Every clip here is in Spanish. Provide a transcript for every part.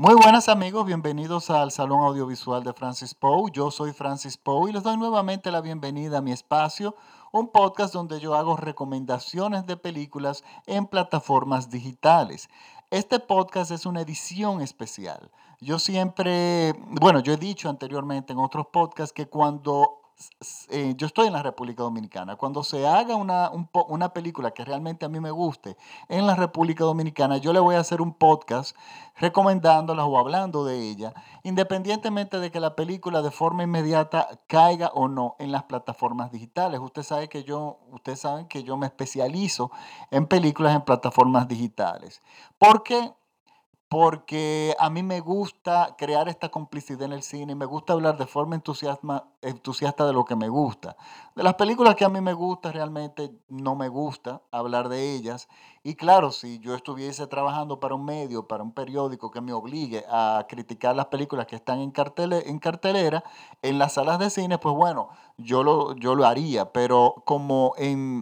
Muy buenas amigos, bienvenidos al Salón Audiovisual de Francis Poe. Yo soy Francis Poe y les doy nuevamente la bienvenida a mi espacio, un podcast donde yo hago recomendaciones de películas en plataformas digitales. Este podcast es una edición especial. Yo siempre, bueno, yo he dicho anteriormente en otros podcasts que cuando eh, yo estoy en la República Dominicana. Cuando se haga una, una, película que realmente a mí me guste en la República Dominicana, yo le voy a hacer un podcast recomendándola o hablando de ella, independientemente de que la película de forma inmediata caiga o no en las plataformas digitales. Usted sabe que yo, ustedes saben que yo me especializo en películas en plataformas digitales. ¿Por qué? Porque a mí me gusta crear esta complicidad en el cine me gusta hablar de forma entusiasta de lo que me gusta. De las películas que a mí me gusta, realmente no me gusta hablar de ellas. Y claro, si yo estuviese trabajando para un medio, para un periódico que me obligue a criticar las películas que están en, en cartelera, en las salas de cine, pues bueno, yo lo, yo lo haría. Pero como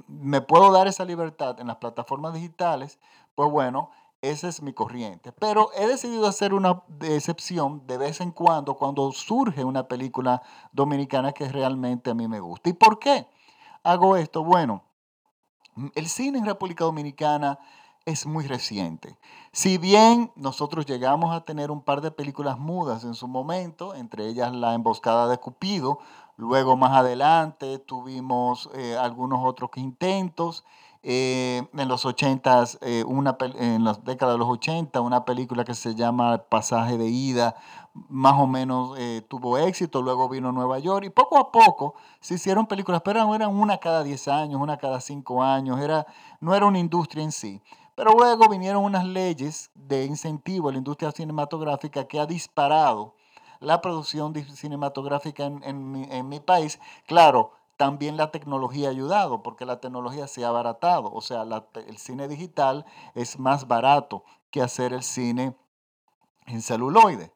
me puedo dar esa libertad en las plataformas digitales, pues bueno, esa es mi corriente. Pero he decidido hacer una excepción de vez en cuando cuando surge una película dominicana que realmente a mí me gusta. ¿Y por qué hago esto? Bueno, el cine en República Dominicana es muy reciente. Si bien nosotros llegamos a tener un par de películas mudas en su momento, entre ellas La Emboscada de Cupido, luego más adelante tuvimos eh, algunos otros intentos, eh, en los 80, eh, una, en las décadas de los 80, una película que se llama Pasaje de Ida, más o menos eh, tuvo éxito, luego vino Nueva York y poco a poco se hicieron películas, pero eran una cada 10 años, una cada 5 años, era, no era una industria en sí. Pero luego vinieron unas leyes de incentivo a la industria cinematográfica que ha disparado la producción cinematográfica en, en mi país. Claro, también la tecnología ha ayudado, porque la tecnología se ha abaratado. O sea, el cine digital es más barato que hacer el cine en celuloide.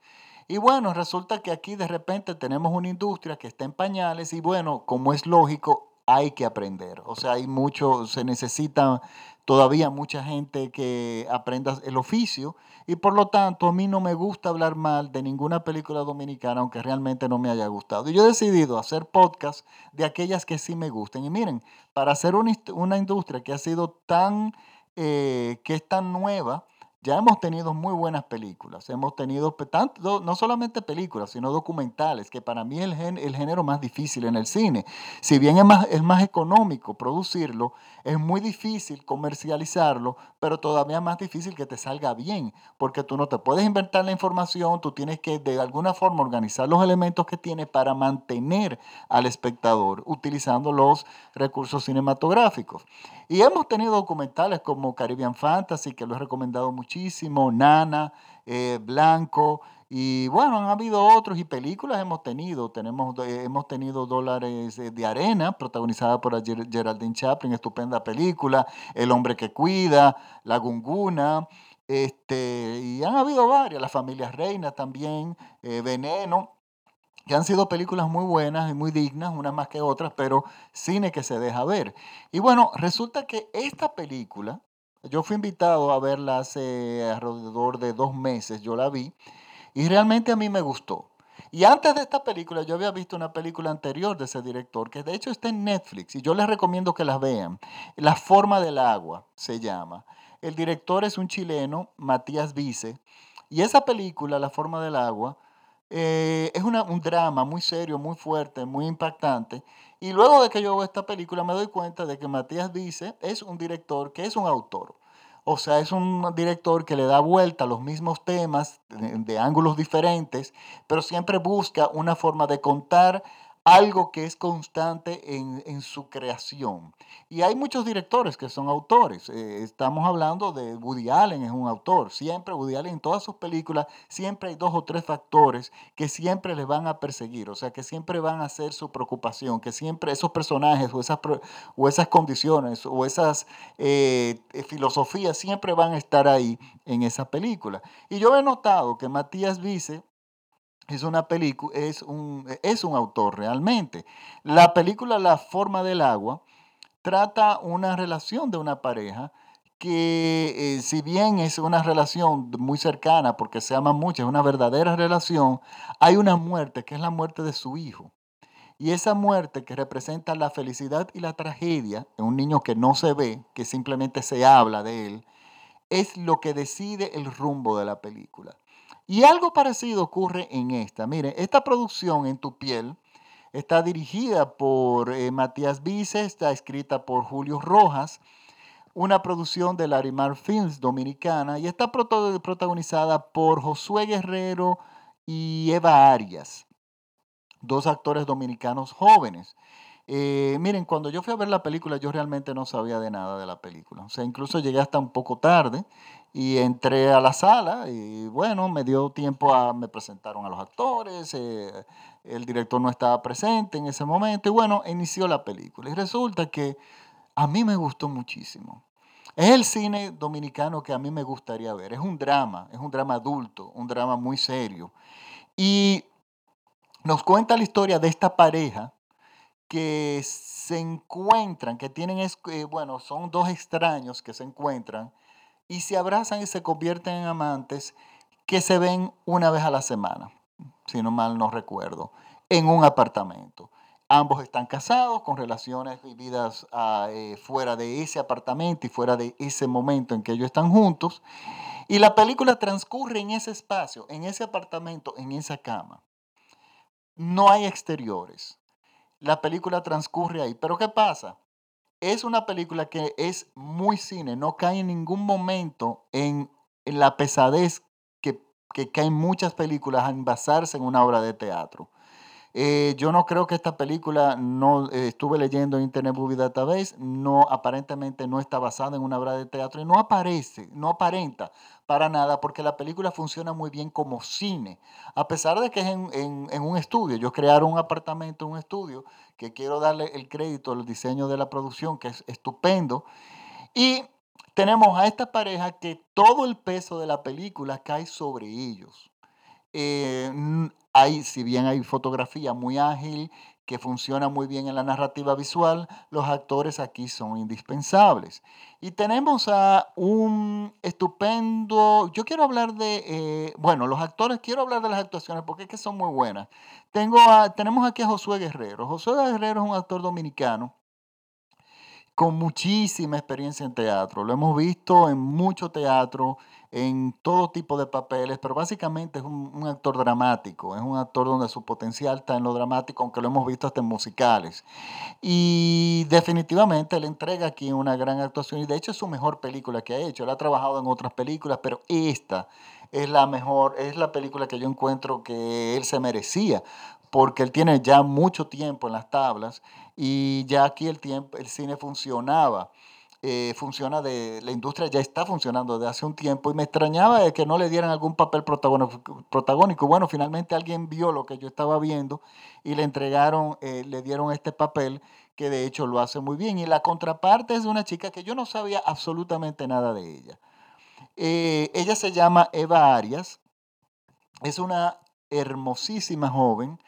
Y bueno, resulta que aquí de repente tenemos una industria que está en pañales y bueno, como es lógico, hay que aprender. O sea, hay mucho, se necesita todavía mucha gente que aprenda el oficio y por lo tanto a mí no me gusta hablar mal de ninguna película dominicana aunque realmente no me haya gustado. Y yo he decidido hacer podcast de aquellas que sí me gusten. Y miren, para hacer una, industria que ha sido tan, eh, que es tan nueva, ya hemos tenido muy buenas películas, hemos tenido no solamente películas, sino documentales, que para mí es el, el, género más difícil en el cine. Si bien es más, es más económico producirlo, es muy difícil comercializarlo, pero todavía más difícil que te salga bien, porque tú no te puedes inventar la información, tú tienes que de alguna forma organizar los elementos que tienes para mantener al espectador utilizando los recursos cinematográficos. Y hemos tenido documentales como Caribbean Fantasy, que lo he recomendado muchísimo, Nana, eh, Blanco, y bueno, han habido otros y películas hemos tenido. Tenemos, eh, hemos tenido Dólares de Arena, protagonizada por Geraldine Chaplin, estupenda película, El hombre que cuida, La Gunguna, este, y han habido varias, La familia reina también, eh, Veneno que han sido películas muy buenas y muy dignas, unas más que otras, pero cine que se deja ver. Y bueno, resulta que esta película, yo fui invitado a verla hace alrededor de dos meses, yo la vi, y realmente a mí me gustó. Y antes de esta película, yo había visto una película anterior de ese director, que de hecho está en Netflix, y yo les recomiendo que las vean. La forma del agua se llama. El director es un chileno, Matías Vice, y esa película, La forma del agua, eh, es un drama muy serio, muy fuerte, muy impactante. Y luego de que yo veo esta película me doy cuenta de que Matías Dice es un director que es un autor. O sea, es un director que le da vuelta a los mismos temas de ángulos diferentes, pero siempre busca una forma de contar algo que es constante en, su creación. Y hay muchos directores que son autores. Eh, estamos hablando de Woody Allen, es un autor. Siempre Woody Allen en todas sus películas, siempre hay dos o tres factores que siempre le van a perseguir, o sea, que siempre van a ser su preocupación, que siempre esos personajes o esas, o esas condiciones o esas eh, filosofías siempre van a estar ahí en esa película. Y yo he notado que Matías Vice es una película, es un, es un autor realmente. La película La forma del agua trata una relación de una pareja que eh, si bien es una relación muy cercana, porque se aman mucho, es una verdadera relación, hay una muerte que es la muerte de su hijo. Y esa muerte que representa la felicidad y la tragedia en un niño que no se ve, que simplemente se habla de él, es lo que decide el rumbo de la película. Y algo parecido ocurre en esta. Mire, esta producción en tu piel está dirigida por eh, Matías Vice, está escrita por Julio Rojas, una producción de Larimar Films dominicana y está protagonizada por Josué Guerrero y Eva Arias, dos actores dominicanos jóvenes. Eh, miren, cuando yo fui a ver la película, yo realmente no sabía de nada de la película. O sea, incluso llegué hasta un poco tarde y entré a la sala y bueno, me dio tiempo a, me presentaron a los actores, eh, el director no estaba presente en ese momento y bueno, inició la película. Y resulta que a mí me gustó muchísimo. Es el cine dominicano que a mí me gustaría ver. Es un drama, es un drama adulto, un drama muy serio. Y nos cuenta la historia de esta pareja que se encuentran, que tienen, eh, bueno, son dos extraños que se encuentran y se abrazan y se convierten en amantes que se ven una vez a la semana, si no mal no recuerdo, en un apartamento. Ambos están casados con relaciones vividas ah, eh, fuera de ese apartamento y fuera de ese momento en que ellos están juntos. Y la película transcurre en ese espacio, en ese apartamento, en esa cama. No hay exteriores la película transcurre ahí. Pero ¿qué pasa? Es una película que es muy cine, no cae en ningún momento en, la pesadez que, que caen muchas películas en basarse en una obra de teatro. Eh, yo no creo que esta película, no eh, estuve leyendo en Internet Movie Database, no, aparentemente no está basada en una obra de teatro y no aparece, no aparenta para nada porque la película funciona muy bien como cine, a pesar de que es en, en un estudio. Ellos crearon un apartamento, un estudio, que quiero darle el crédito al diseño de la producción, que es estupendo. Y tenemos a esta pareja que todo el peso de la película cae sobre ellos. Eh, hay, si bien hay fotografía muy ágil, que funciona muy bien en la narrativa visual, los actores aquí son indispensables. Y tenemos a un estupendo, yo quiero hablar de, eh, bueno, los actores, quiero hablar de las actuaciones porque es que son muy buenas. Tengo tenemos aquí a Josué Guerrero. Josué Guerrero es un actor dominicano con muchísima experiencia en teatro. Lo hemos visto en mucho teatro, en todo tipo de papeles, pero básicamente es un, actor dramático, es un actor donde su potencial está en lo dramático, aunque lo hemos visto hasta en musicales. Y definitivamente le entrega aquí una gran actuación y de hecho es su mejor película que ha hecho. Él ha trabajado en otras películas, pero esta es la mejor, es la película que yo encuentro que él se merecía, porque él tiene ya mucho tiempo en las tablas y ya aquí el, tiempo, el cine funcionaba eh, funciona de, la industria ya está funcionando desde hace un tiempo y me extrañaba de que no le dieran algún papel protagónico. Bueno, finalmente alguien vio lo que yo estaba viendo y le entregaron, eh, le dieron este papel que de hecho lo hace muy bien. Y la contraparte es de una chica que yo no sabía absolutamente nada de ella. Eh, ella se llama Eva Arias, es una hermosísima joven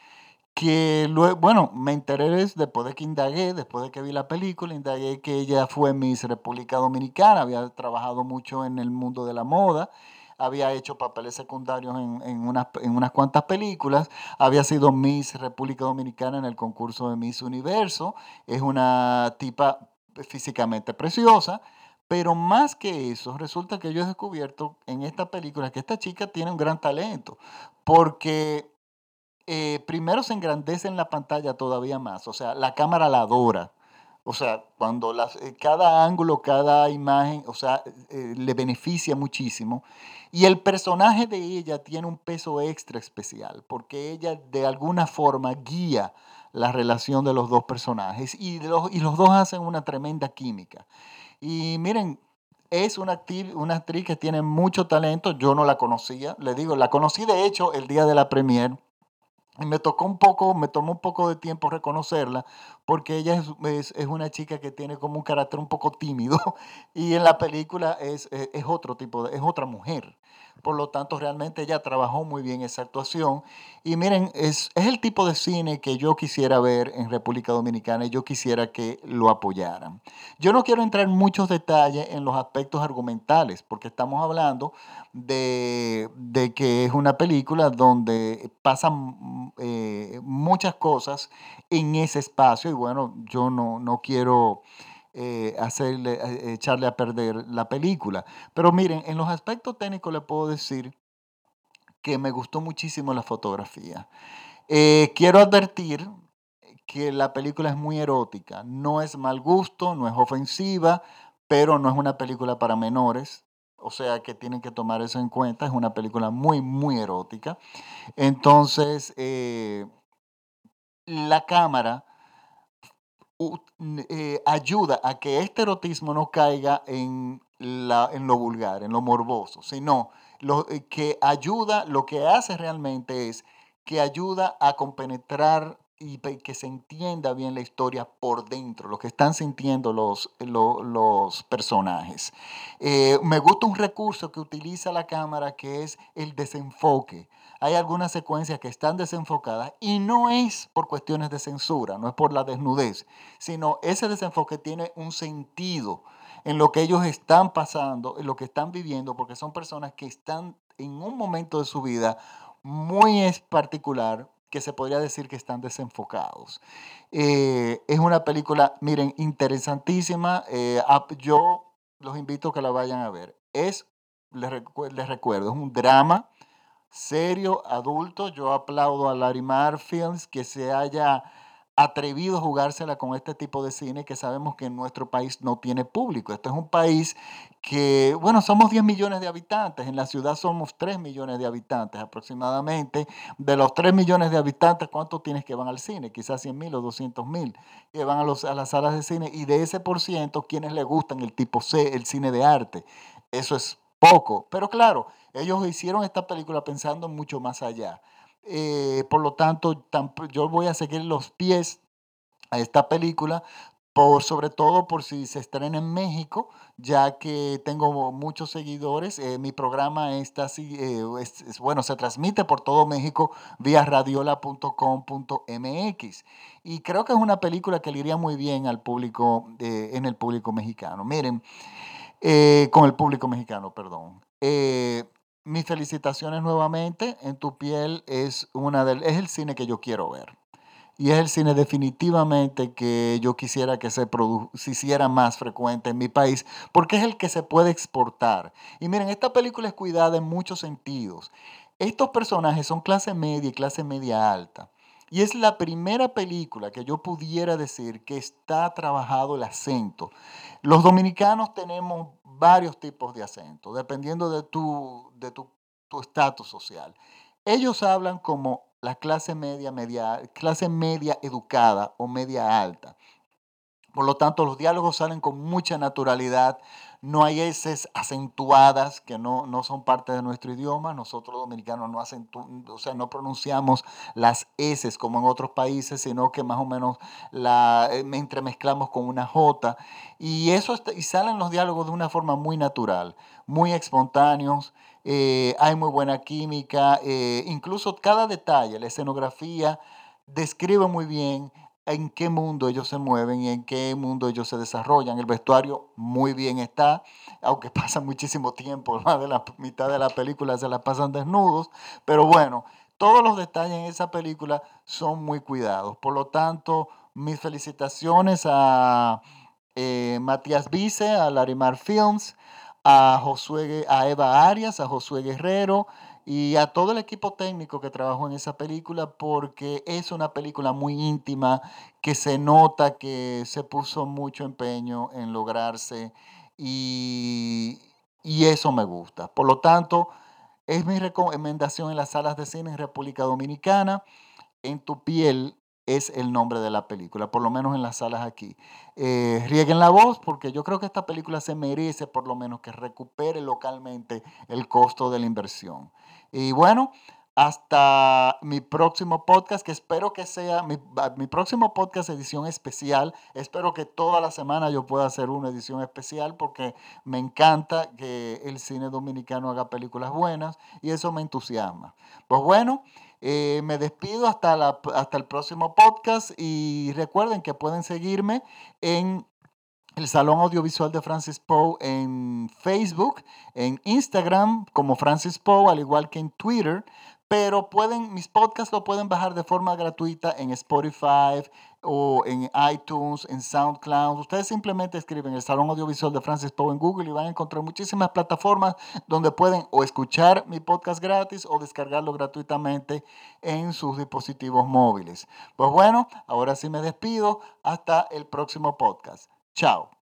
que luego, bueno, me enteré después de que indagué, después de que vi la película, indagué que ella fue Miss República Dominicana, había trabajado mucho en el mundo de la moda, había hecho papeles secundarios en, en, unas, en unas cuantas películas, había sido Miss República Dominicana en el concurso de Miss Universo, es una tipa físicamente preciosa, pero más que eso, resulta que yo he descubierto en esta película que esta chica tiene un gran talento, porque eh, primero se engrandece en la pantalla todavía más, o sea, la cámara la adora. O sea, cuando las, eh, cada ángulo, cada imagen, o sea, eh, le beneficia muchísimo. Y el personaje de ella tiene un peso extra especial, porque ella de alguna forma guía la relación de los dos personajes y los, y los dos hacen una tremenda química. Y miren, es una, una actriz que tiene mucho talento, yo no la conocía, le digo, la conocí de hecho el día de la premier me tocó un poco, me tomó un poco de tiempo reconocerla, porque ella es, es, una chica que tiene como un carácter un poco tímido, y en la película es, es, otro tipo, es otra mujer. por lo tanto realmente ella trabajó muy bien esa actuación. Y miren, es, es el tipo de cine que yo quisiera ver en República Dominicana y yo quisiera que lo apoyaran. Yo no quiero entrar en muchos detalles en los aspectos argumentales, porque estamos hablando de, de que es una película donde pasan eh, muchas cosas en ese espacio bueno, yo no, no quiero eh, hacerle, eh, echarle a perder la película. Pero miren, en los aspectos técnicos le puedo decir que me gustó muchísimo la fotografía. Eh, quiero advertir que la película es muy erótica, no es mal gusto, no es ofensiva, pero no es una película para menores. O sea que tienen que tomar eso en cuenta. Es una película muy, muy erótica. Entonces, la cámara eh, ayuda a que este erotismo no caiga en, la, en lo vulgar, en lo morboso, sino eh, que ayuda, lo que hace realmente es que ayuda a compenetrar y que se entienda bien la historia por dentro, lo que están sintiendo los, los, personajes. Eh, me gusta un recurso que utiliza la cámara que es el desenfoque hay algunas secuencias que están desenfocadas y no es por cuestiones de censura, no es por la desnudez, sino ese desenfoque tiene un sentido en lo que ellos están pasando, en lo que están viviendo, porque son personas que están en un momento de su vida muy particular, que se podría decir que están desenfocados. Eh, es una película, miren, interesantísima. Eh, yo los invito a que la vayan a ver. Es, les, les recuerdo, es un drama serio, adulto. Yo aplaudo a Larimar Films que se haya atrevido a jugársela con este tipo de cine que sabemos que en nuestro país no tiene público. Este es un país que, bueno, somos 10 millones de habitantes, en la ciudad somos 3 millones de habitantes aproximadamente. De los 3 millones de habitantes, ¿cuántos tienes que van al cine? Quizás 100 mil o 200 mil que van a, los, a las salas de cine y de ese por ciento, quienes le gustan el tipo C, el cine de arte. Eso es poco, pero claro, ellos hicieron esta película pensando mucho más allá. Eh, por lo tanto, yo voy a seguir los pies a esta película, por, sobre todo por si se estrena en México, ya que tengo muchos seguidores. Eh, mi programa está así, eh, bueno, se transmite por todo México vía radiola.com.mx. Y creo que es una película que le iría muy bien al público, en el público mexicano. Miren, con el público mexicano, perdón mis felicitaciones nuevamente. En tu piel es, una del, es el cine que yo quiero ver. Y es el cine definitivamente que yo quisiera que se, se hiciera más frecuente en mi país, porque es el que se puede exportar. Y miren, esta película es cuidada en muchos sentidos. Estos personajes son clase media y clase media alta. Y es la primera película que yo pudiera decir que está trabajado el acento. Los dominicanos tenemos varios tipos de acento, dependiendo de tu de tu estatus social. Ellos hablan como la clase media, media, clase media educada o media alta. Por lo tanto, los diálogos salen con mucha naturalidad, no hay S acentuadas que no, no, son parte de nuestro idioma. Nosotros dominicanos no, o sea, no pronunciamos las S como en otros países, sino que más o menos la eh, entremezclamos con una J. Y, eso, y salen los diálogos de una forma muy natural, muy espontáneos. Eh, hay muy buena química, eh, incluso cada detalle, la escenografía describe muy bien en qué mundo ellos se mueven y en qué mundo ellos se desarrollan. El vestuario muy bien está, aunque pasa muchísimo tiempo, más de la mitad de la película se la pasan desnudos, pero bueno, todos los detalles en esa película son muy cuidados. Por lo tanto, mis felicitaciones a eh, Matías Vice, a Larimar Films, a, Josué, a Eva Arias, a Josué Guerrero, y a todo el equipo técnico que trabajó en esa película porque es una película muy íntima que se nota que se puso mucho empeño en lograrse y, y eso me gusta. Por lo tanto, es mi recomendación en las salas de cine en República Dominicana. En tu piel es el nombre de la película, por lo menos en las salas aquí. Eh, rieguen la voz porque yo creo que esta película se merece por lo menos que recupere localmente el costo de la inversión. Y bueno, hasta mi próximo podcast, que espero que sea mi, mi, próximo podcast edición especial. Espero que toda la semana yo pueda hacer una edición especial porque me encanta que el cine dominicano haga películas buenas y eso me entusiasma. Pues bueno, eh, me despido hasta, hasta el próximo podcast y recuerden que pueden seguirme en el Salón Audiovisual de Francis Poe en Facebook, en Instagram como Francis Poe, al igual que en Twitter pero pueden, mis podcasts lo pueden bajar de forma gratuita en Spotify o en iTunes, en SoundCloud. Ustedes simplemente escriben el Salón Audiovisual de Francis Poe en Google y van a encontrar muchísimas plataformas donde pueden o escuchar mi podcast gratis o descargarlo gratuitamente en sus dispositivos móviles. Pues bueno, ahora sí me despido. Hasta el próximo podcast. Chao.